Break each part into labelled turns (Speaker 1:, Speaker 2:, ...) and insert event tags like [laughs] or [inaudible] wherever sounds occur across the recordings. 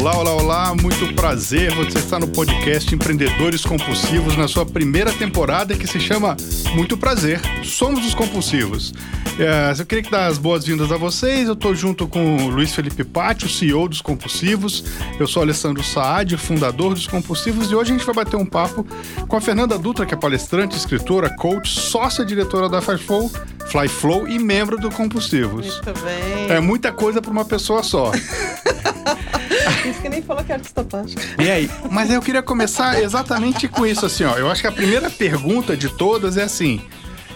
Speaker 1: Olá, olá, olá, muito prazer. Você está no podcast Empreendedores Compulsivos na sua primeira temporada que se chama Muito Prazer. Somos os Compulsivos. É, eu queria dar as boas-vindas a vocês. Eu estou junto com o Luiz Felipe Patti, o CEO dos Compulsivos. Eu sou Alessandro Saad, fundador dos Compulsivos, e hoje a gente vai bater um papo com a Fernanda Dutra, que é palestrante, escritora, coach, sócia diretora da Fireflow, Flyflow e membro do Compulsivos.
Speaker 2: Muito bem.
Speaker 1: É muita coisa para uma pessoa só. [laughs]
Speaker 2: Isso que nem falou que é artista plástico.
Speaker 1: E aí? Mas eu queria começar exatamente com isso, assim, ó. Eu acho que a primeira pergunta de todas é assim,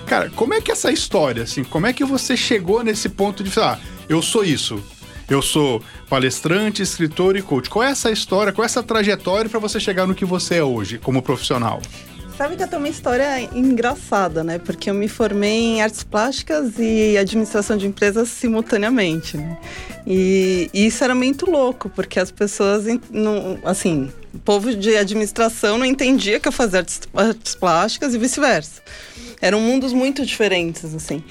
Speaker 1: cara, como é que essa história, assim, como é que você chegou nesse ponto de falar, ah, eu sou isso, eu sou palestrante, escritor e coach. Qual é essa história, qual é essa trajetória para você chegar no que você é hoje como profissional?
Speaker 2: Sabe que eu tenho uma história engraçada, né? Porque eu me formei em artes plásticas e administração de empresas simultaneamente, né? E, e isso era muito louco, porque as pessoas, não, assim, o povo de administração não entendia que eu fazia artes, artes plásticas e vice-versa. Eram mundos muito diferentes, assim.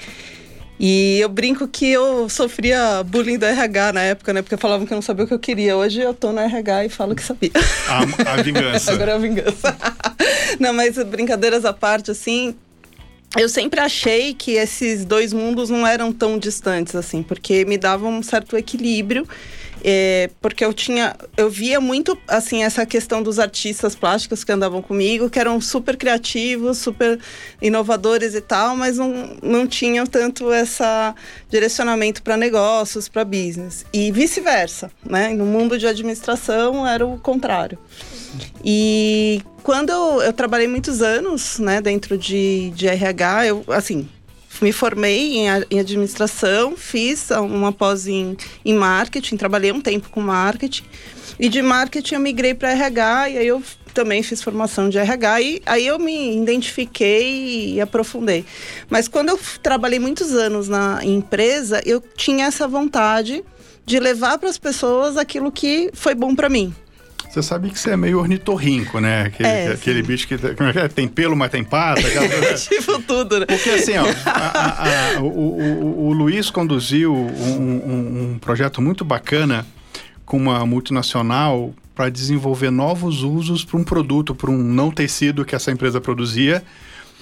Speaker 2: E eu brinco que eu sofria bullying do RH na época, né? Porque falavam que eu não sabia o que eu queria. Hoje eu tô no RH e falo que sabia.
Speaker 1: A, a [laughs] vingança.
Speaker 2: Agora é a vingança. [laughs] não, mas brincadeiras à parte, assim, eu sempre achei que esses dois mundos não eram tão distantes assim, porque me davam um certo equilíbrio é, porque eu tinha, eu via muito assim essa questão dos artistas plásticos que andavam comigo, que eram super criativos, super inovadores e tal, mas não, não tinham tanto essa direcionamento para negócios, para business e vice-versa, né? No mundo de administração era o contrário. E quando eu, eu trabalhei muitos anos, né, dentro de, de RH, eu assim me formei em, em administração, fiz uma pós em, em marketing, trabalhei um tempo com marketing. E de marketing eu migrei para RH e aí eu também fiz formação de RH e aí eu me identifiquei e aprofundei. Mas quando eu trabalhei muitos anos na empresa, eu tinha essa vontade de levar para as pessoas aquilo que foi bom para mim.
Speaker 1: Você sabe que você é meio ornitorrinco, né? Aquele, é, aquele bicho que é, tem pelo, mas tem pata. [laughs]
Speaker 2: tipo tudo, né?
Speaker 1: Porque assim, ó, a, a, o, o, o, Luiz conduziu um, um, um projeto muito bacana com uma multinacional para desenvolver novos usos para um produto, para um não tecido que essa empresa produzia.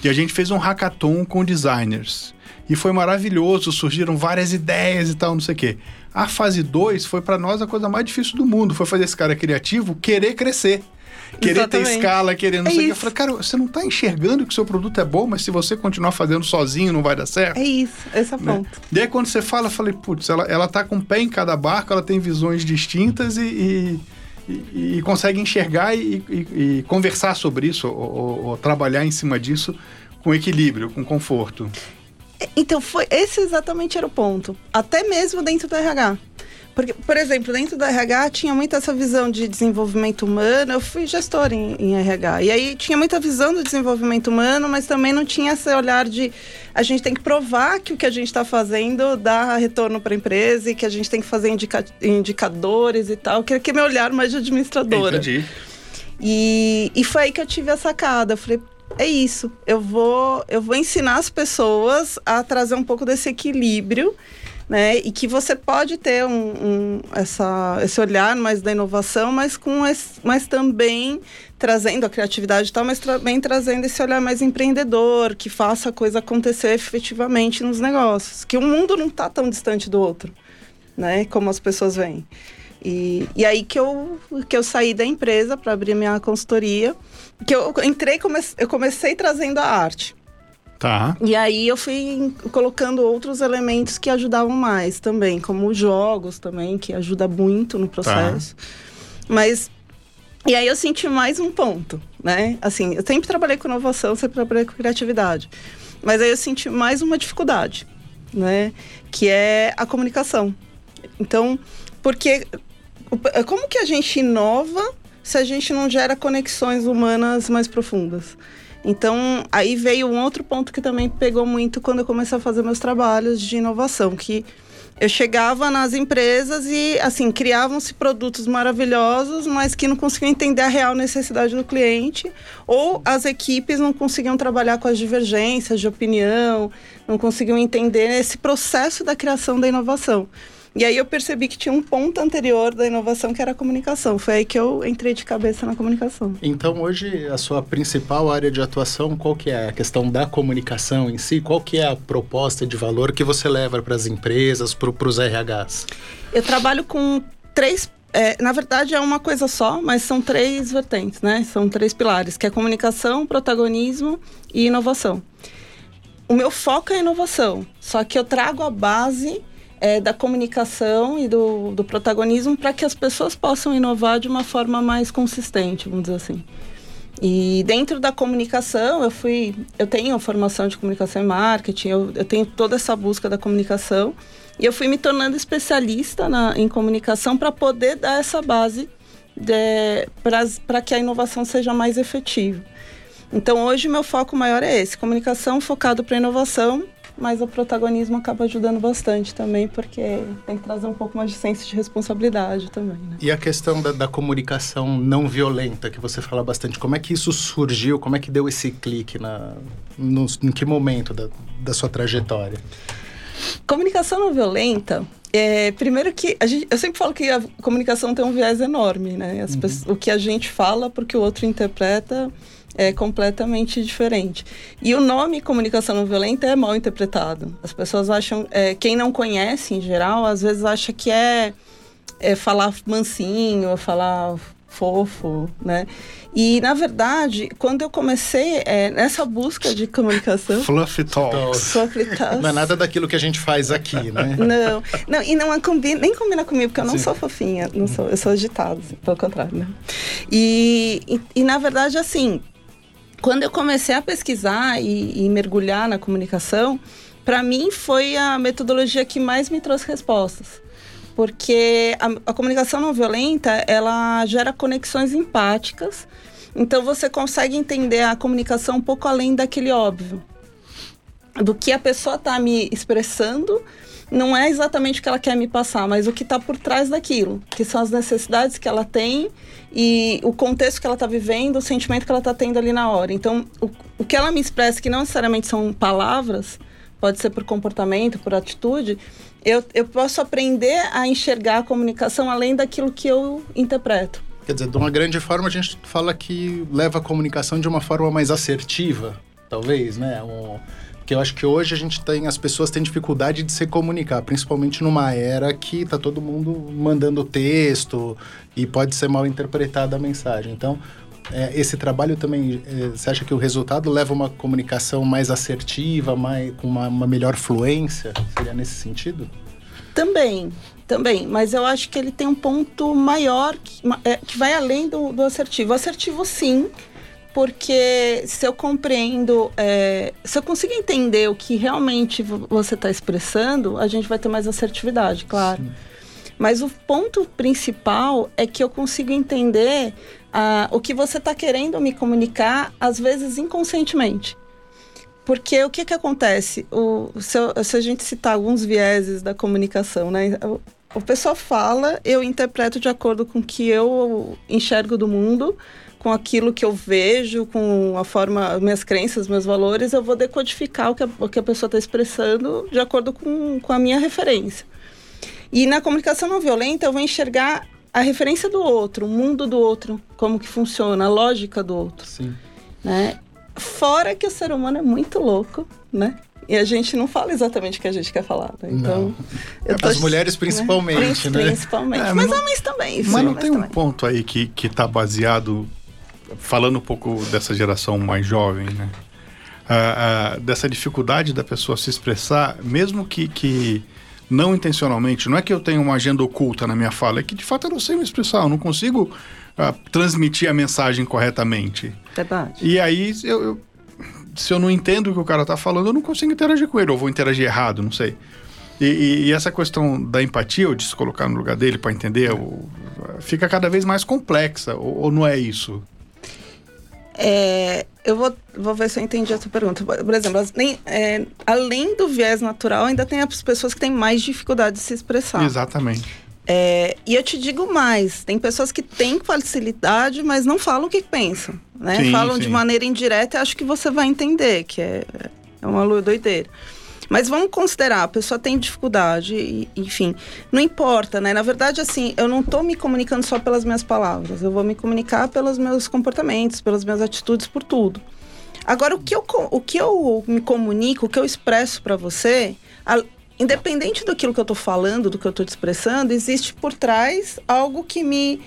Speaker 1: E a gente fez um hackathon com designers. E foi maravilhoso, surgiram várias ideias e tal, não sei o quê. A fase 2 foi para nós a coisa mais difícil do mundo. Foi fazer esse cara criativo querer crescer. Querer Exatamente. ter escala, querer não é sei o que. Eu falei, cara, você não está enxergando que o seu produto é bom, mas se você continuar fazendo sozinho não vai dar certo.
Speaker 2: É isso, esse é o né? ponto.
Speaker 1: E aí quando você fala, eu falei, putz, ela, ela tá com um pé em cada barco, ela tem visões distintas e, e, e, e consegue enxergar e, e, conversar sobre isso, ou, ou, ou trabalhar em cima disso com equilíbrio, com conforto.
Speaker 2: Então, foi esse exatamente era o ponto. Até mesmo dentro do RH. Porque, por exemplo, dentro do RH tinha muita essa visão de desenvolvimento humano. Eu fui gestora em, em, RH. E aí tinha muita visão do desenvolvimento humano, mas também não tinha esse olhar de a gente tem que provar que o que a gente está fazendo dá retorno para a empresa e que a gente tem que fazer indica indicadores e tal. Que é, que é meu olhar mais de administradora.
Speaker 1: Entendi.
Speaker 2: E, e foi aí que eu tive a sacada. Eu falei, é isso. Eu vou, eu vou ensinar as pessoas a trazer um pouco desse equilíbrio, né? E que você pode ter um, um essa, esse olhar mais da inovação, mas com esse, mas também trazendo a criatividade e tal, mas também trazendo esse olhar mais empreendedor, que faça a coisa acontecer efetivamente nos negócios. Que o mundo não está tão distante do outro, né? Como as pessoas veem. E, e aí que eu, que eu saí da empresa para abrir minha consultoria, que eu entrei, comece, eu comecei trazendo a arte.
Speaker 1: Tá.
Speaker 2: E aí eu fui colocando outros elementos que ajudavam mais também, como jogos também, que ajuda muito no processo. Tá. Mas e aí eu senti mais um ponto, né? Assim, eu sempre trabalhei com inovação, sempre trabalhei com criatividade. Mas aí eu senti mais uma dificuldade, né? Que é a comunicação. Então, porque como que a gente inova se a gente não gera conexões humanas mais profundas? Então, aí veio um outro ponto que também pegou muito quando eu comecei a fazer meus trabalhos de inovação, que eu chegava nas empresas e, assim, criavam-se produtos maravilhosos, mas que não conseguiam entender a real necessidade do cliente, ou as equipes não conseguiam trabalhar com as divergências de opinião, não conseguiam entender esse processo da criação da inovação. E aí eu percebi que tinha um ponto anterior da inovação que era a comunicação. Foi aí que eu entrei de cabeça na comunicação.
Speaker 3: Então hoje a sua principal área de atuação, qual que é a questão da comunicação em si? Qual que é a proposta de valor que você leva para as empresas, para os RHs?
Speaker 2: Eu trabalho com três é, na verdade é uma coisa só, mas são três vertentes, né? São três pilares, que é comunicação, protagonismo e inovação. O meu foco é inovação, só que eu trago a base é, da comunicação e do, do protagonismo para que as pessoas possam inovar de uma forma mais consistente, vamos dizer assim. E dentro da comunicação, eu fui, eu tenho formação de comunicação e marketing, eu, eu tenho toda essa busca da comunicação e eu fui me tornando especialista na, em comunicação para poder dar essa base para que a inovação seja mais efetiva. Então, hoje, meu foco maior é esse: comunicação focado para inovação, mas o protagonismo acaba ajudando bastante também, porque tem que trazer um pouco mais de senso de responsabilidade também. Né?
Speaker 3: E a questão da, da, comunicação não violenta, que você fala bastante, como é que isso surgiu? Como é que deu esse clique? Na, no, em que momento da, da sua trajetória?
Speaker 2: Comunicação não violenta, é, primeiro que gente, eu sempre falo que a comunicação tem um viés enorme, né? Uhum. pessoas, o que a gente fala porque o outro interpreta é completamente diferente. E o nome comunicação não violenta é mal interpretado. As pessoas acham, é, quem não conhece em geral, às vezes acha que é, é falar mansinho, falar fofo, né? E, na verdade, quando eu comecei é, nessa busca de comunicação...
Speaker 1: Fluffy Talks.
Speaker 2: Fluffy Talks.
Speaker 3: Não é nada daquilo que a gente faz aqui, né?
Speaker 2: Não, não e não é combina, nem combina comigo, porque eu não Sim. sou fofinha, não sou, eu sou agitada, assim, pelo contrário, né? E, e, e, na verdade, assim, quando eu comecei a pesquisar e, e mergulhar na comunicação, para mim foi a metodologia que mais me trouxe respostas porque a, a comunicação não violenta ela gera conexões empáticas. Então você consegue entender a comunicação um pouco além daquele óbvio. Do que a pessoa está me expressando, não é exatamente o que ela quer me passar, mas o que está por trás daquilo, que são as necessidades que ela tem e o contexto que ela está vivendo, o sentimento que ela está tendo ali na hora. Então, o, o que ela me expressa, que não necessariamente são palavras, pode ser por comportamento, por atitude, eu, eu posso aprender a enxergar a comunicação além daquilo que eu interpreto.
Speaker 3: Quer dizer, de uma grande forma, a gente fala que leva a comunicação de uma forma mais assertiva, talvez, né? Um, porque eu acho que hoje a gente tem, as pessoas têm dificuldade de se comunicar, principalmente numa era que tá todo mundo mandando texto e pode ser mal interpretada a mensagem. Então, é, esse trabalho também, é, você acha que o resultado leva uma comunicação mais assertiva, mais, com uma, uma melhor fluência? Seria nesse sentido?
Speaker 2: Também, também. Mas eu acho que ele tem um ponto maior que, é, que vai além do, do assertivo. Assertivo, sim, porque se eu compreendo, é, se eu consigo entender o que realmente você está expressando, a gente vai ter mais assertividade, claro. Sim. Mas o ponto principal é que eu consigo entender ah, o que você está querendo me comunicar, às vezes inconscientemente. Porque o que, que acontece? O, se, eu, se a gente citar alguns vieses da comunicação, né? O, o pessoal fala, eu interpreto de acordo com o que eu enxergo do mundo, com aquilo que eu vejo, com a forma, minhas crenças, meus valores, eu vou decodificar o que a, o que a pessoa está expressando de acordo com, com a minha referência. E na comunicação não violenta, eu vou enxergar a referência do outro, o mundo do outro, como que funciona, a lógica do outro.
Speaker 3: Sim.
Speaker 2: Né? Fora que o ser humano é muito louco, né? E a gente não fala exatamente o que a gente quer falar. Né? Então,
Speaker 3: tô, As mulheres principalmente,
Speaker 2: né? Principalmente. É, mas, mas homens também.
Speaker 1: Mas não tem também. um ponto aí que, que tá baseado, falando um pouco dessa geração mais jovem, né? Ah, ah, dessa dificuldade da pessoa se expressar, mesmo que, que não intencionalmente. Não é que eu tenho uma agenda oculta na minha fala, é que de fato eu não sei me expressar, eu não consigo uh, transmitir a mensagem corretamente.
Speaker 2: Verdade.
Speaker 1: E aí, eu, eu, se eu não entendo o que o cara tá falando, eu não consigo interagir com ele, ou vou interagir errado, não sei. E, e, e essa questão da empatia, ou de se colocar no lugar dele para entender, ou, fica cada vez mais complexa, ou, ou não é isso?
Speaker 2: É, eu vou, vou ver se eu entendi a sua pergunta. Por exemplo, nem, é, além do viés natural, ainda tem as pessoas que têm mais dificuldade de se expressar.
Speaker 1: Exatamente.
Speaker 2: É, e eu te digo mais, tem pessoas que têm facilidade, mas não falam o que pensam. Né? Sim, falam sim. de maneira indireta e acho que você vai entender, que é, é uma doideira. Mas vamos considerar, a pessoa tem dificuldade, enfim, não importa, né? Na verdade, assim, eu não estou me comunicando só pelas minhas palavras, eu vou me comunicar pelos meus comportamentos, pelas minhas atitudes, por tudo. Agora, o que eu, o que eu me comunico, o que eu expresso para você, a, independente do que eu estou falando, do que eu estou te expressando, existe por trás algo que me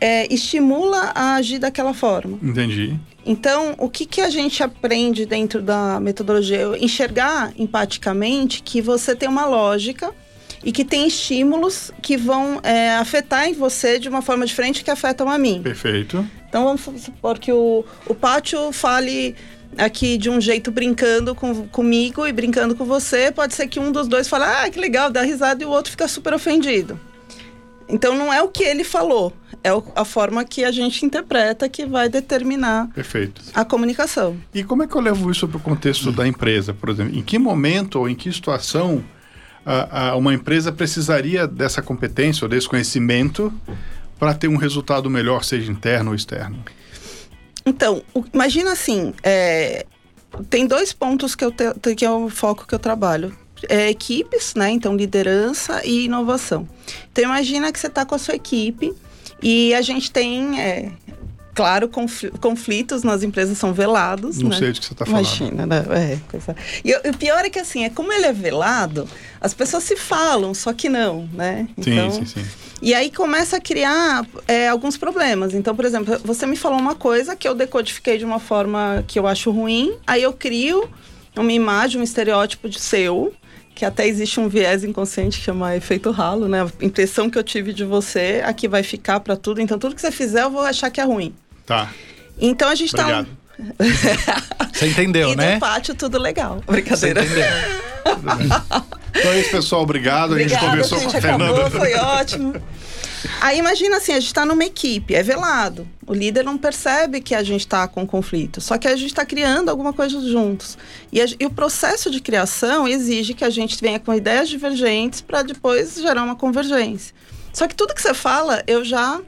Speaker 2: é, estimula a agir daquela forma.
Speaker 1: Entendi.
Speaker 2: Então, o que, que a gente aprende dentro da metodologia? Enxergar empaticamente que você tem uma lógica e que tem estímulos que vão é, afetar em você de uma forma diferente que afetam a mim.
Speaker 1: Perfeito.
Speaker 2: Então, vamos supor que o, o pátio fale aqui de um jeito brincando com, comigo e brincando com você. Pode ser que um dos dois fale, ah, que legal, dá risada, e o outro fica super ofendido. Então, não é o que ele falou, é a forma que a gente interpreta que vai determinar
Speaker 1: Perfeito.
Speaker 2: a comunicação.
Speaker 1: E como é que eu levo isso para o contexto da empresa, por exemplo? Em que momento ou em que situação a, a, uma empresa precisaria dessa competência ou desse conhecimento para ter um resultado melhor, seja interno ou externo?
Speaker 2: Então, o, imagina assim, é, tem dois pontos que, eu te, que é o foco que eu trabalho. É, equipes, né? Então, liderança e inovação. Então, imagina que você está com a sua equipe e a gente tem, é, claro, conflitos nas empresas são velados.
Speaker 1: Não
Speaker 2: né?
Speaker 1: sei do que você está falando.
Speaker 2: Imagina, né? É, coisa... E o pior é que, assim, é como ele é velado, as pessoas se falam, só que não, né?
Speaker 1: Então, sim, sim, sim.
Speaker 2: E aí começa a criar é, alguns problemas. Então, por exemplo, você me falou uma coisa que eu decodifiquei de uma forma que eu acho ruim, aí eu crio uma imagem, um estereótipo de seu, que até existe um viés inconsciente que chama efeito ralo, né? A impressão que eu tive de você, aqui vai ficar para tudo. Então, tudo que você fizer, eu vou achar que é ruim.
Speaker 1: Tá.
Speaker 2: Então, a gente
Speaker 1: Obrigado.
Speaker 2: tá... [laughs]
Speaker 3: Você entendeu,
Speaker 2: e
Speaker 3: né?
Speaker 2: no pátio, tudo legal. Brincadeira.
Speaker 3: Você entendeu.
Speaker 1: então é isso, pessoal. Obrigado.
Speaker 2: Obrigada,
Speaker 1: a gente conversou
Speaker 2: a gente
Speaker 1: com a Fernanda.
Speaker 2: acabou, foi ótimo. Aí imagina assim, a gente está numa equipe, é velado. O líder não percebe que a gente está com conflito, só que a gente está criando alguma coisa juntos. E, a, e, o processo de criação exige que a gente venha com ideias divergentes para depois gerar uma convergência. Só que tudo que você fala, eu já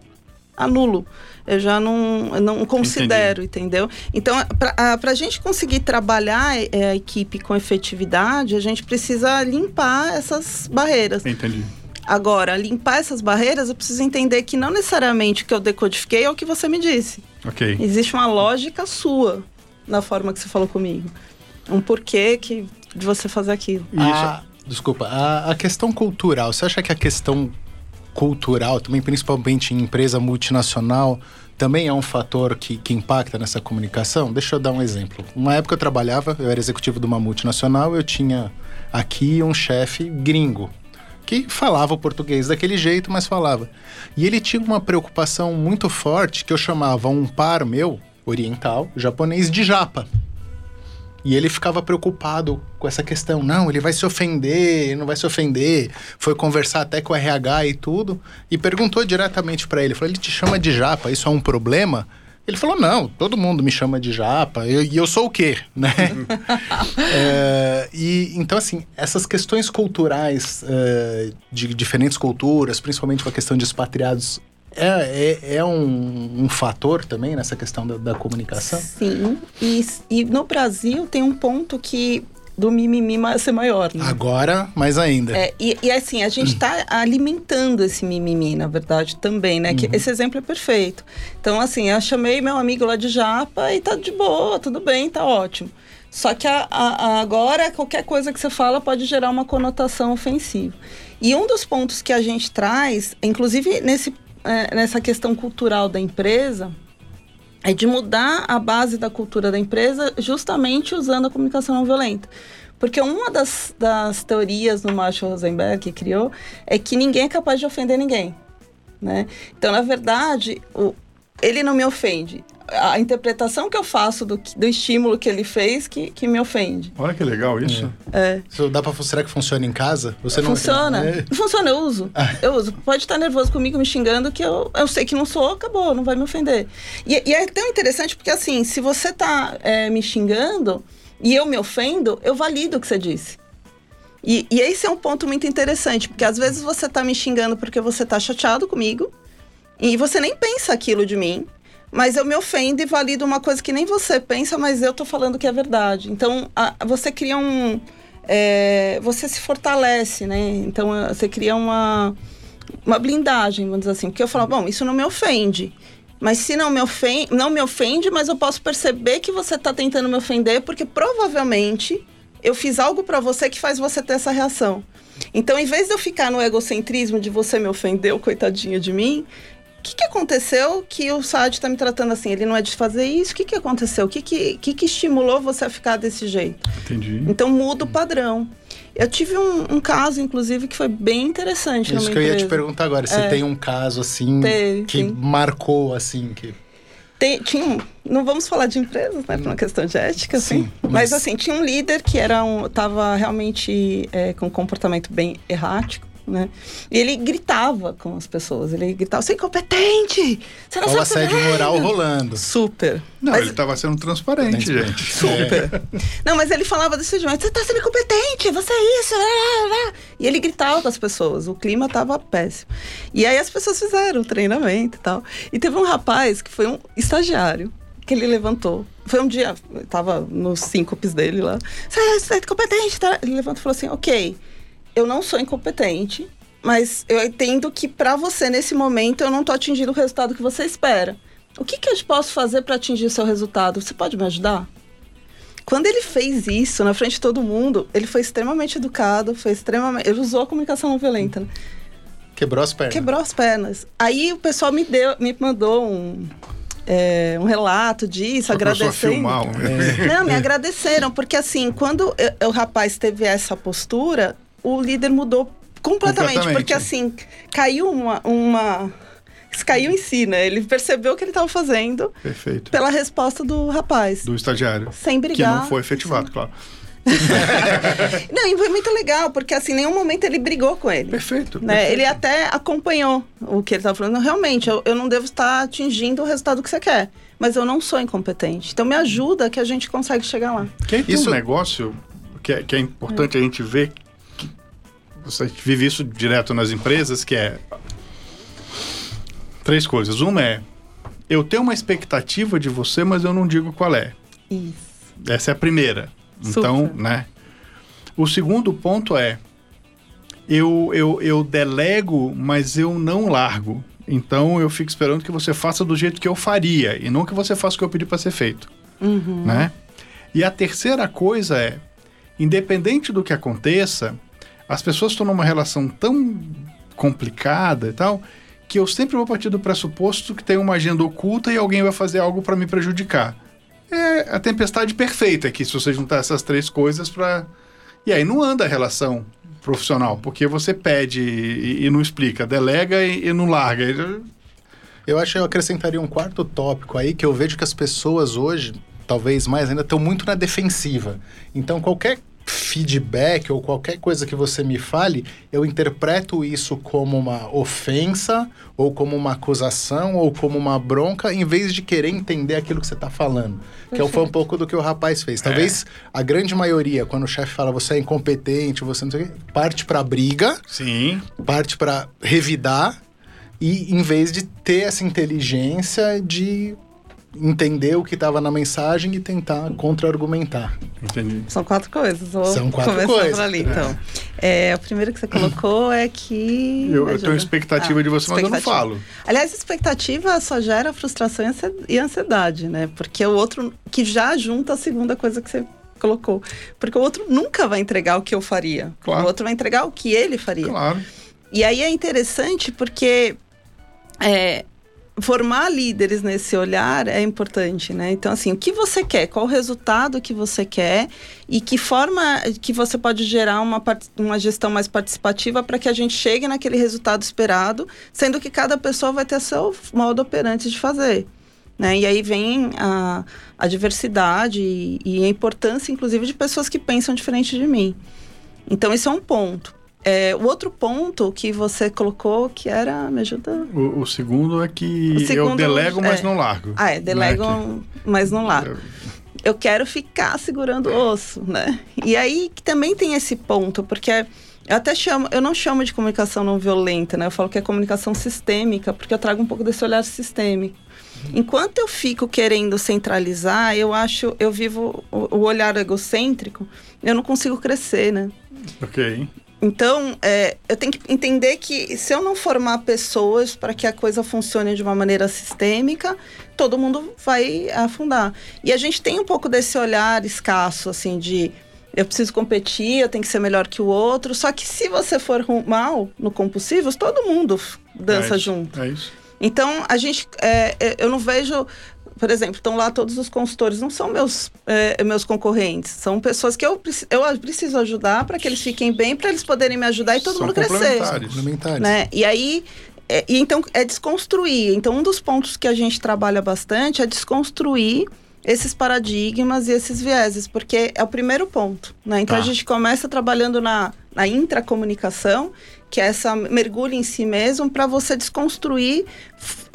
Speaker 2: anulo. Eu já não, não considero, Entendi. entendeu? Então, para a gente conseguir trabalhar é, a equipe com efetividade, a gente precisa limpar essas barreiras.
Speaker 1: Entendi.
Speaker 2: Agora, limpar essas barreiras, eu preciso entender que não necessariamente o que eu decodifiquei é o que você me disse.
Speaker 1: Ok.
Speaker 2: Existe uma lógica sua na forma que você falou comigo. Um porquê que, de você fazer aquilo.
Speaker 3: A, desculpa, a, a questão cultural, você acha que a questão cultural, também principalmente em empresa multinacional, também é um fator que, que impacta nessa comunicação? Deixa eu dar um exemplo. Uma época eu trabalhava, eu era executivo de uma multinacional, eu tinha aqui um chefe gringo que falava o português daquele jeito, mas falava. E ele tinha uma preocupação muito forte que eu chamava um par meu, oriental, japonês, de japa. E ele ficava preocupado com essa questão. Não, ele vai se ofender, não vai se ofender. Foi conversar até com o RH e tudo. E perguntou diretamente para ele: falou, ele te chama de japa, isso é um problema? Ele falou: não, todo mundo me chama de japa, e eu, eu, sou o quê? [laughs] Né? [laughs] é, e então, assim, essas questões culturais é, de diferentes culturas, principalmente com a questão de expatriados, é, é, é um, um, fator também nessa questão da, da comunicação?
Speaker 2: Sim, e, e no Brasil tem um ponto que do mimimi ser maior. Né?
Speaker 3: Agora, mais ainda.
Speaker 2: É, e, e, assim, a gente está alimentando esse mimimi, na verdade, também, né? Uhum. Que esse exemplo é perfeito. Então, assim, eu chamei meu amigo lá de Japa e tá de boa, tudo bem, tá ótimo. Só que a, a, agora, qualquer coisa que você fala pode gerar uma conotação ofensiva. E um dos pontos que a gente traz, inclusive nesse, é, nessa questão cultural da empresa, é de mudar a base da cultura da empresa justamente usando a comunicação não violenta. Porque uma das, das teorias do Marshall Rosenberg que criou é que ninguém é capaz de ofender ninguém. Né? Então, na verdade, o, ele não me ofende a interpretação que eu faço do, do estímulo que ele fez que, que me ofende.
Speaker 1: Olha que legal isso.
Speaker 2: É.
Speaker 3: é. Dá pra, será que funciona em casa?
Speaker 2: Você não funciona. É. Funciona, eu uso. Ah. Eu uso. Pode estar nervoso comigo, me xingando, que eu, eu sei que não sou, acabou, não vai me ofender. E, e é tão interessante porque, assim, se você tá é, me xingando e eu me ofendo, eu valido o que você disse. E, e esse é um ponto muito interessante, porque às vezes você tá me xingando porque você tá chateado comigo e você nem pensa aquilo de mim mas eu me ofendo e valido uma coisa que nem você pensa, mas eu tô falando que é verdade. Então, a, você cria um. é, você se fortalece, né? Então você cria uma, uma blindagem, vamos dizer assim. Porque eu falo, bom, isso não me ofende. Mas se não me ofende, não me ofende, mas eu posso perceber que você está tentando me ofender, porque provavelmente eu fiz algo para você que faz você ter essa reação. Então, em vez de eu ficar no egocentrismo de você me ofendeu, coitadinha de mim, que, que aconteceu que o Saad está me tratando assim? Ele não é de fazer isso? O que, que aconteceu? O que, que, que, que estimulou você a ficar desse jeito?
Speaker 1: Entendi.
Speaker 2: Então, muda o padrão. Eu tive um, um, caso, inclusive, que foi bem interessante.
Speaker 3: Isso que
Speaker 2: empresa.
Speaker 3: eu ia te perguntar agora. Se é. tem um caso, assim,
Speaker 2: tem,
Speaker 3: que
Speaker 2: sim.
Speaker 3: marcou, assim, que...
Speaker 2: Tem, tinha, não vamos falar de empresas, né, por uma questão de ética, assim.
Speaker 3: Sim,
Speaker 2: mas... mas assim, tinha um líder que era um, tava realmente é, com um comportamento bem errático né? E ele gritava com as pessoas. Ele gritava, você é incompetente! Você não
Speaker 3: Olha o
Speaker 2: sabe
Speaker 3: assédio moral rolando.
Speaker 2: Super.
Speaker 1: Não,
Speaker 2: Mas-
Speaker 1: ele estava sendo transparente, gente. [laughs]
Speaker 2: Super. Não, mas ele falava desse jeito, você tá sendo incompetente, você é isso. lá, lá, lá." E ele gritava com as pessoas, o clima tava péssimo. E aí as pessoas fizeram o treinamento e tal. E teve um rapaz que foi um estagiário, que ele levantou. Foi um dia, tava nos síncopes dele lá. Você você é incompetente, tá? Ele levantou e falou assim, ok, eu não sou incompetente, mas eu entendo que pra você, nesse momento, eu não tô atingindo o resultado que você espera. O que, que eu posso fazer para atingir o seu resultado? Você pode me ajudar? Quando ele fez isso na frente de todo mundo, ele foi extremamente educado, foi extremamente. Ele usou a comunicação não violenta, né?
Speaker 3: Quebrou as pernas.
Speaker 2: Quebrou as pernas. Aí o pessoal me deu, me mandou um, é, um relato disso,
Speaker 1: Só a
Speaker 2: agradecendo.
Speaker 1: filmar.
Speaker 2: Não, me agradeceram, porque assim, quando eu- o rapaz teve essa postura, o líder mudou completamente.
Speaker 1: Completamente.
Speaker 2: Porque assim, caiu uma. uma caiu em si, né? Ele percebeu o que ele estava fazendo
Speaker 1: Perfeito.
Speaker 2: pela resposta do rapaz.
Speaker 1: Do estagiário.
Speaker 2: Sem
Speaker 1: Que
Speaker 2: brigar.
Speaker 1: não foi efetivado, claro. [laughs]
Speaker 2: Não, e foi muito legal, porque assim, em nenhum momento ele brigou com ele.
Speaker 1: Perfeito.
Speaker 2: Né?
Speaker 1: perfeito.
Speaker 2: Ele até acompanhou o que ele estava falando. Realmente, eu, eu não devo estar atingindo o resultado que você quer. Mas eu não sou incompetente. Então me ajuda que a gente consegue chegar lá.
Speaker 1: Que aí tem
Speaker 3: Isso-
Speaker 1: um negócio que é, que é importante a gente ver, que você vive isso direto nas empresas, que é três coisas. Uma é, eu tenho uma expectativa de você, mas eu não digo qual é.
Speaker 2: Isso.
Speaker 1: Essa é a primeira. Então,
Speaker 2: Super.
Speaker 1: né? O segundo ponto é, eu, eu, eu delego, mas eu não largo. Então, eu fico esperando que você faça do jeito que eu faria, e não que você faça o que eu pedi para ser feito
Speaker 2: Uhum.
Speaker 1: né? E a terceira coisa é, independente do que aconteça, as pessoas estão numa relação tão complicada e tal, que eu sempre vou partir do pressuposto que tem uma agenda oculta e alguém vai fazer algo para me prejudicar. É a tempestade perfeita aqui, se você juntar essas três coisas para E aí não anda a relação profissional, porque você pede e, e não explica, delega e, e não larga.
Speaker 3: Eu acho que eu acrescentaria um quarto tópico aí, que eu vejo que as pessoas hoje, talvez mais ainda, estão muito na defensiva. Então, qualquer feedback ou qualquer coisa que você me fale, eu interpreto isso como uma ofensa, ou como uma acusação, ou como uma bronca, em vez de querer entender aquilo que você está falando. Que foi um pouco do que o rapaz fez. Talvez a grande maioria, quando o chefe fala você é incompetente, você não sei o quê, parte para briga,
Speaker 1: Sim,
Speaker 3: parte para revidar e em vez de ter essa inteligência de entender o que estava na mensagem e tentar contra-argumentar.
Speaker 1: entendi.
Speaker 2: São quatro coisas. Vou
Speaker 3: São quatro
Speaker 2: começar
Speaker 3: coisas.
Speaker 2: por ali, então. É, o primeiro que você colocou é que...
Speaker 1: Eu, eu tenho expectativa
Speaker 2: Ah,
Speaker 1: de você, mas eu não
Speaker 2: expectativa.
Speaker 1: falo.
Speaker 2: Aliás, expectativa só gera frustração e ansi- ansiedade, né? Porque o outro que já junta a segunda coisa que você colocou. Porque o outro nunca vai entregar o que eu faria.
Speaker 1: Claro.
Speaker 2: O outro vai entregar o que ele faria.
Speaker 1: Claro.
Speaker 2: E aí é interessante porque é, formar líderes nesse olhar é importante, né? Então, assim, o que você quer? Qual o resultado que você quer? E que forma que você pode gerar uma, uma gestão mais participativa para que a gente chegue naquele resultado esperado, sendo que cada pessoa vai ter seu modo operante de fazer. Né? E aí vem a, a diversidade e, e a importância, inclusive, de pessoas que pensam diferente de mim. Então, isso é um ponto. É, o outro ponto que você colocou, que era. Me ajuda?
Speaker 1: O, o segundo é que
Speaker 2: O
Speaker 1: eu
Speaker 2: segundo,
Speaker 1: delego, mas
Speaker 2: é.
Speaker 1: não largo.
Speaker 2: Ah, é, delegam,
Speaker 1: Né,
Speaker 2: mas não largam. Eu quero ficar segurando o osso, né? E aí que também tem esse ponto, porque eu até chamo, eu não chamo de comunicação não violenta, né? Eu falo que é comunicação sistêmica, porque eu trago um pouco desse olhar sistêmico. Enquanto eu fico querendo centralizar, eu acho, eu vivo o, o olhar egocêntrico, eu não consigo crescer, né?
Speaker 1: Ok.
Speaker 2: Então, é, eu tenho que entender que se eu não formar pessoas para que a coisa funcione de uma maneira sistêmica, todo mundo vai afundar. E a gente tem um pouco desse olhar escasso, assim, de eu preciso competir, eu tenho que ser melhor que o outro. Só que se você for mal no compulsivos, todo mundo dança
Speaker 1: é
Speaker 2: junto.
Speaker 1: É isso.
Speaker 2: Então, a gente. É, é, eu não vejo. Por exemplo, estão lá todos os consultores, não são meus, é, meus concorrentes, são pessoas que eu, eu preciso ajudar para que eles fiquem bem, para eles poderem me ajudar e todo
Speaker 1: são
Speaker 2: mundo crescer.
Speaker 3: Complementares.
Speaker 2: Né? E aí, é, e então, é desconstruir. Então, um dos pontos que a gente trabalha bastante é desconstruir esses paradigmas e esses vieses, porque é o primeiro ponto. Né? Então, tá. a gente começa trabalhando na, na intracomunicação, que é essa mergulho em si mesmo para você desconstruir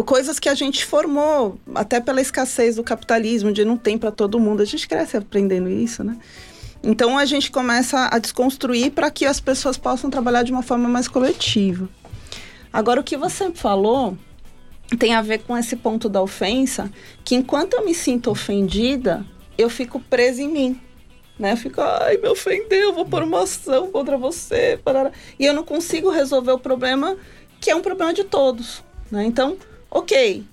Speaker 2: coisas que a gente formou até pela escassez do capitalismo, de não tem para todo mundo. A gente cresce aprendendo isso, né? Então a gente começa a desconstruir para que as pessoas possam trabalhar de uma forma mais coletiva. Agora o que você falou tem a ver com esse ponto da ofensa, que enquanto eu me sinto ofendida, eu fico presa em mim né? Fico, ai, me ofendeu, vou pôr uma ação contra você. Parará. E eu não consigo resolver o problema, que é um problema de todos, né? Então, ok.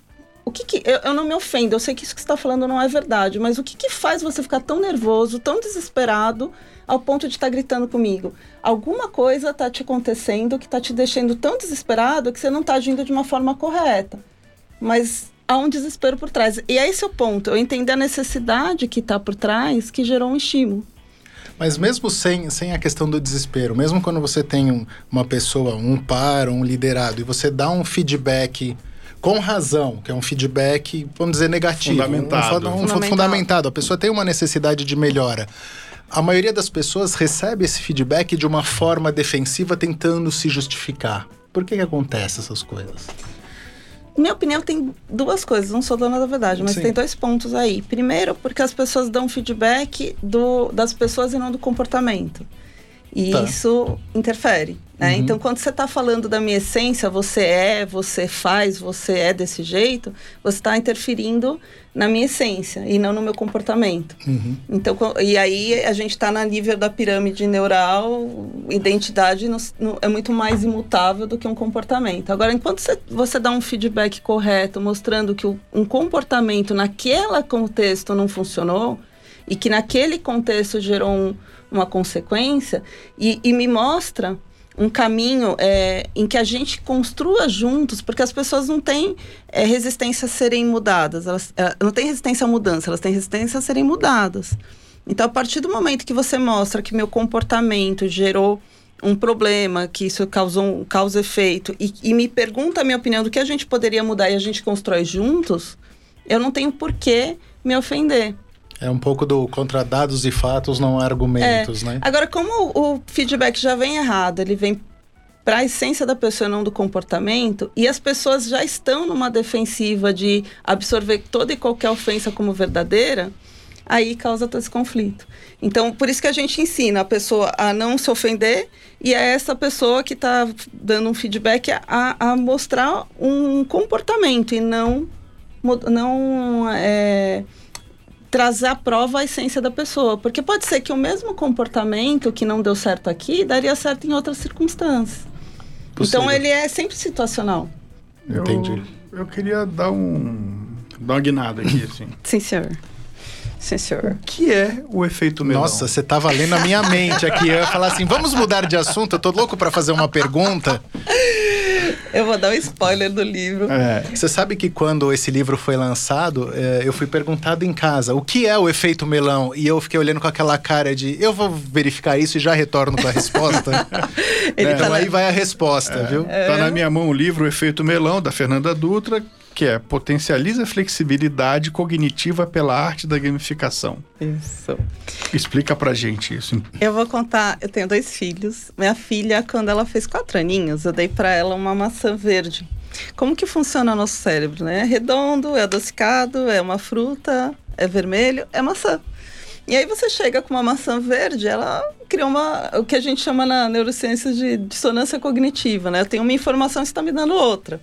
Speaker 2: O que, que eu, eu, não me ofendo, eu sei que isso que você está falando não é verdade, mas o que, que faz você ficar tão nervoso, tão desesperado, ao ponto de estar tá gritando comigo? Alguma coisa está te acontecendo que está te deixando tão desesperado que você não está agindo de uma forma correta. Mas há um desespero por trás. E é esse o ponto, eu entender a necessidade que está por trás que gerou um estímulo.
Speaker 3: Mas mesmo sem, sem a questão do desespero, mesmo quando você tem um, uma pessoa, um par, um liderado, e você dá um feedback com razão, que é um feedback, vamos dizer, negativo.
Speaker 1: Fundamentado.
Speaker 3: Um, um, um fundamentado. A pessoa tem uma necessidade de melhora. A maioria das pessoas recebe esse feedback de uma forma defensiva, tentando se justificar. Por que, que acontece essas coisas?
Speaker 2: Minha opinião tem duas coisas, não sou dona da verdade, mas Sim. tem dois pontos aí. Primeiro, porque as pessoas dão feedback do, das pessoas e não do comportamento. E tá. isso interfere. Né? Uhum. Então, quando você está falando da minha essência, você é, você faz, você é desse jeito, você está interferindo na minha essência e não no meu comportamento. Uhum. Então, e aí a gente está na nível da pirâmide neural, identidade no, no, é muito mais imutável do que um comportamento. Agora, enquanto você, você dá um feedback correto, mostrando que o, um comportamento naquele contexto não funcionou e que naquele contexto gerou um, uma consequência, e, e me mostra um caminho é, em que a gente construa juntos, porque as pessoas não têm é, resistência a serem mudadas, elas é, não têm resistência à mudança, elas têm resistência a serem mudadas. Então, a partir do momento que você mostra que meu comportamento gerou um problema, que isso causou um causa efeito, e, e me pergunta a minha opinião do que a gente poderia mudar e a gente constrói juntos, eu não tenho por que me ofender.
Speaker 3: É um pouco do contra dados e fatos, não argumentos,
Speaker 2: é.
Speaker 3: né?
Speaker 2: Agora, como o feedback já vem errado, ele vem para a essência da pessoa, não do comportamento, e as pessoas já estão numa defensiva de absorver toda e qualquer ofensa como verdadeira, aí causa todo esse conflito. Então, por isso que a gente ensina a pessoa a não se ofender e é essa pessoa que está dando um feedback a, a mostrar um comportamento e não, não é, trazer à prova a essência da pessoa. Porque pode ser que o mesmo comportamento que não deu certo aqui daria certo em outras circunstâncias. Possível. Então ele é sempre situacional.
Speaker 1: Eu, Entendi. Eu queria dar um. dar uma guinada aqui, assim. [laughs]
Speaker 2: Sim, senhor. Sim, senhor.
Speaker 1: O que é o efeito melão?
Speaker 3: Nossa, você tava lendo a minha mente aqui. Eu ia falar assim, vamos mudar de assunto. Eu tô louco para fazer uma pergunta.
Speaker 2: Eu vou dar um spoiler do livro.
Speaker 3: É. Você sabe que quando esse livro foi lançado, é, eu fui perguntado em casa o que é o efeito melão? E eu fiquei olhando com aquela cara de eu vou verificar isso e já retorno com a resposta. [laughs] então tá aí na... vai a resposta,
Speaker 1: é.
Speaker 3: viu?
Speaker 1: Tá na minha mão o livro O Efeito Melão, da Fernanda Dutra, que é potencializa a flexibilidade cognitiva pela arte da gamificação.
Speaker 2: Isso.
Speaker 1: Explica pra gente isso.
Speaker 2: Eu vou contar, eu tenho dois filhos. Minha filha, quando ela fez quatro aninhos, eu dei para ela uma maçã verde. Como que funciona o nosso cérebro, né? É redondo, é adocicado, é uma fruta, é vermelho, é maçã. E aí você chega com uma maçã verde, ela cria uma, o que a gente chama na neurociência de dissonância cognitiva, né? Eu tenho uma informação e está me dando outra.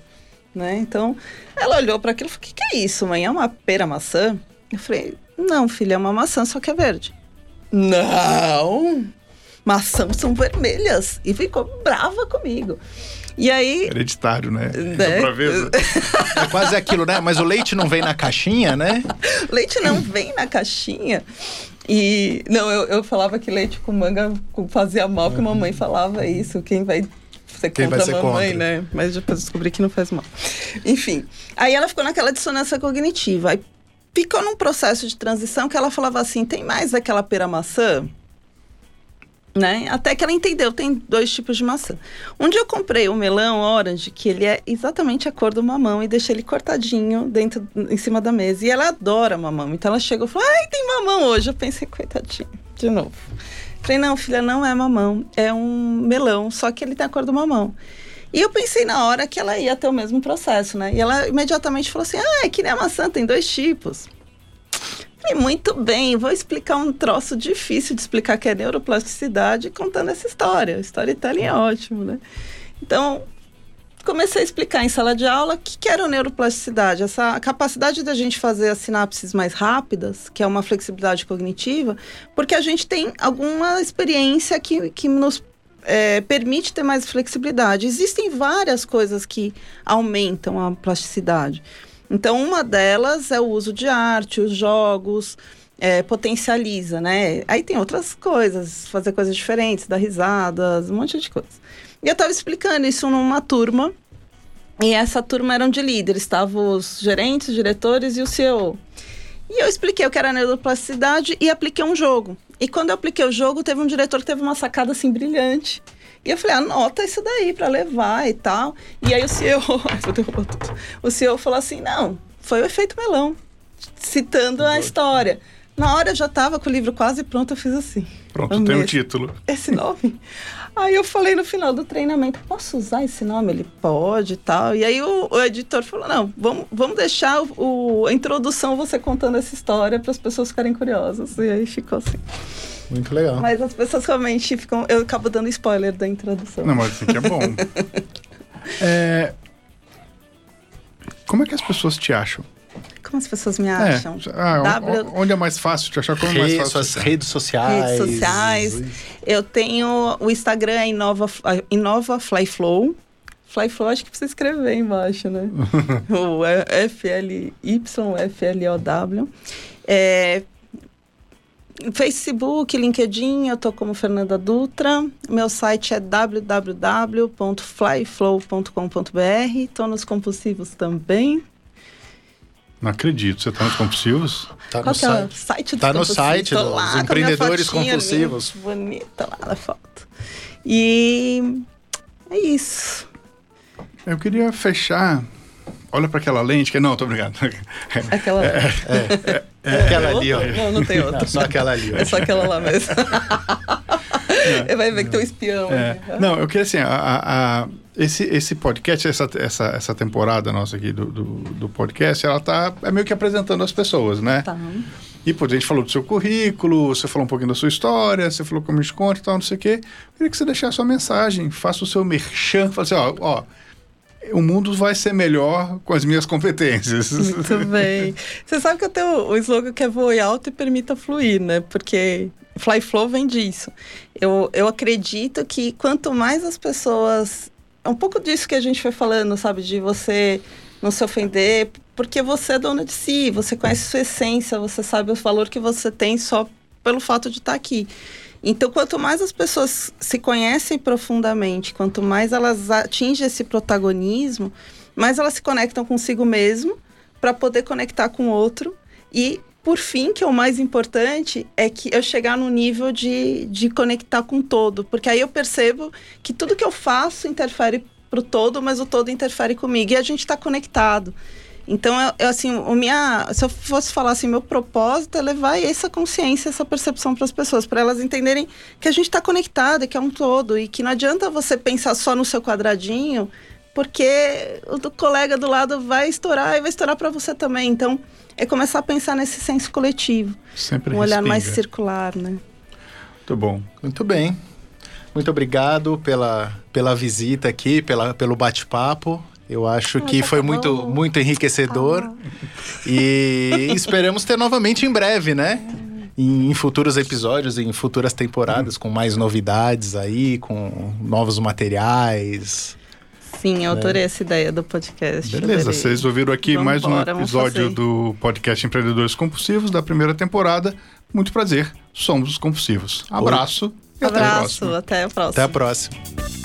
Speaker 2: Né? Então, ela olhou para aquilo e falou: "O que, que é isso, mãe? É uma pera maçã?" Eu falei: "Não, filha, é uma maçã, só que é verde." Não! Maçãs são vermelhas. E ficou brava comigo. E aí.
Speaker 1: Hereditário, né?
Speaker 2: né?
Speaker 1: Pra ver. [laughs]
Speaker 3: É quase aquilo, né? Mas o leite não vem na caixinha, né?
Speaker 2: leite não vem na caixinha. E não, eu, eu falava que leite com manga fazia mal, que mamãe falava isso. Quem vai ser
Speaker 3: Quem
Speaker 2: contra a mamãe,
Speaker 3: contra?
Speaker 2: né? Mas depois descobri que não faz mal. Enfim. Aí ela ficou naquela dissonância cognitiva. Aí ficou num processo de transição que ela falava assim: tem mais daquela pera maçã? Né? Até que ela entendeu, tem dois tipos de maçã. Um dia eu comprei um melão orange, que ele é exatamente a cor do mamão, e deixei ele cortadinho dentro, em cima da mesa. E ela adora mamão. Então ela chegou e falou: Ai, tem mamão hoje. Eu pensei, coitadinho, de novo. Falei, não, filha, não é mamão, é um melão, só que ele tem a cor do mamão. E eu pensei na hora que ela ia ter o mesmo processo, né? E ela imediatamente falou assim: Ah, é que nem a maçã, tem dois tipos. Falei, muito bem, vou explicar um troço difícil de explicar que é neuroplasticidade contando essa história. Storytelling é ótimo, né? Então, comecei a explicar em sala de aula o que, que era a neuroplasticidade, essa capacidade da gente fazer as sinapses mais rápidas, que é uma flexibilidade cognitiva, porque a gente tem alguma experiência que, que nos é, permite ter mais flexibilidade. Existem várias coisas que aumentam a plasticidade. Então, uma delas é o uso de arte, os jogos, é, potencializa, né? Aí tem outras coisas, fazer coisas diferentes, dar risadas, um monte de coisa. E eu estava explicando isso numa turma, e essa turma eram de líderes, estavam os gerentes, os diretores e o CEO. E eu expliquei o que era neuroplasticidade e apliquei um jogo. E quando eu apliquei o jogo, teve um diretor que teve uma sacada assim brilhante. E eu falei, anota isso daí para levar e tal. E aí o CEO. O [laughs] CEO falou assim: não, foi o efeito melão, citando a história. Na hora eu já estava com o livro quase pronto, eu fiz assim.
Speaker 1: Pronto, tem o
Speaker 2: esse-
Speaker 1: título.
Speaker 2: esse nome? [laughs] Aí eu falei no final do treinamento, posso usar esse nome? Ele pode e tal. E aí o, o editor falou, não, vamos, vamos deixar o, o- a introdução você contando essa história para as pessoas ficarem curiosas. E aí ficou assim.
Speaker 3: Muito legal.
Speaker 2: Mas as pessoas realmente ficam... Eu acabo dando spoiler da introdução.
Speaker 1: Não, mas isso aqui é bom. [laughs] É, Como é que as pessoas te acham?
Speaker 2: Como as pessoas me
Speaker 1: É,
Speaker 2: acham?
Speaker 1: ah,
Speaker 2: W-
Speaker 1: onde é mais fácil te achar? Como é mais
Speaker 3: Re-
Speaker 1: fácil?
Speaker 3: suas redes sociais.
Speaker 2: Redes sociais. Eu tenho o Instagram é Inova, Inova Flyflow. Flyflow acho que precisa escrever embaixo, né? [laughs] o F-L-Y-F-L-O-W. É, Facebook, LinkedIn, eu tô como Fernanda Dutra. Meu site é www.flyflow.com.br. Tô nos compulsivos também.
Speaker 1: Não acredito. Você tá nos compulsivos?
Speaker 3: Tá
Speaker 2: Qual
Speaker 3: no
Speaker 2: que é o
Speaker 3: site.
Speaker 2: site dos
Speaker 3: Tá no site dos
Speaker 2: lá
Speaker 3: empreendedores
Speaker 2: fotinha
Speaker 3: compulsivos.
Speaker 2: bonita lá na foto. E é isso.
Speaker 1: Eu queria fechar. Olha para aquela lente que não, tô obrigado.
Speaker 2: Aquela.
Speaker 3: É aquela ali, ó.
Speaker 2: Não, não tem outra.
Speaker 3: Não, só aquela ali, ó.
Speaker 2: É só aquela lá mesmo. [laughs] Vai ver que tem um espião.
Speaker 1: É, não, eu queria assim, a- a- esse, esse podcast, essa, essa, essa temporada nossa aqui do, do, do podcast, ela tá é meio que apresentando as pessoas, né?
Speaker 2: Tá.
Speaker 1: E, pô, a gente falou do seu currículo, você falou um pouquinho da sua história, você falou como conta e tal, não sei o quê. Eu queria que você deixasse a sua mensagem, faça o seu merchan, fala assim, ó, ó, o mundo vai ser melhor com as minhas competências.
Speaker 2: Muito [laughs] bem. Você sabe que eu tenho o slogan que é voe alto e permita fluir, né? Porque Fly Flow vem disso. Eu, eu acredito que quanto mais as pessoas. É um pouco disso que a gente foi falando, sabe? De você não se ofender, porque você é dona de si, você conhece sua essência, você sabe o valor que você tem só pelo fato de estar aqui. Então, quanto mais as pessoas se conhecem profundamente, quanto mais elas atingem esse protagonismo, mais elas se conectam consigo mesmo para poder conectar com o outro. E, por fim, que é o mais importante, é que eu chegar no nível de, de conectar com o todo. Porque aí eu percebo que tudo que eu faço interfere para o todo, mas o todo interfere comigo. E a gente está conectado. Então, eu, eu, assim, o minha, se eu fosse falar assim, meu propósito é levar essa consciência, essa percepção para as pessoas, para elas entenderem que a gente está conectado, que é um todo, e que não adianta você pensar só no seu quadradinho, porque o do colega do lado vai estourar e vai estourar para você também. Então, é começar a pensar nesse senso coletivo,
Speaker 1: Sempre
Speaker 2: um olhar mais
Speaker 1: respinga.
Speaker 2: circular, né?
Speaker 1: Muito bom.
Speaker 3: Muito bem. Muito obrigado pela, pela visita aqui, pela, pelo bate-papo. Eu acho
Speaker 2: Ah,
Speaker 3: que
Speaker 2: tá
Speaker 3: foi
Speaker 2: bom.
Speaker 3: muito, muito enriquecedor. E [laughs] esperamos ter novamente em breve, né? Em, em futuros episódios, em futuras temporadas, com mais novidades aí, com novos materiais.
Speaker 2: Sim, eu adorei essa ideia do podcast.
Speaker 1: Beleza,
Speaker 2: adorei.
Speaker 1: vocês ouviram aqui mais um
Speaker 2: Vambora, vamos
Speaker 1: episódio do podcast Empreendedores Compulsivos da primeira temporada. Muito prazer, somos os compulsivos. Abraço e até a
Speaker 2: Abraço,
Speaker 1: próxima.
Speaker 2: até a próxima.
Speaker 3: Até a próxima.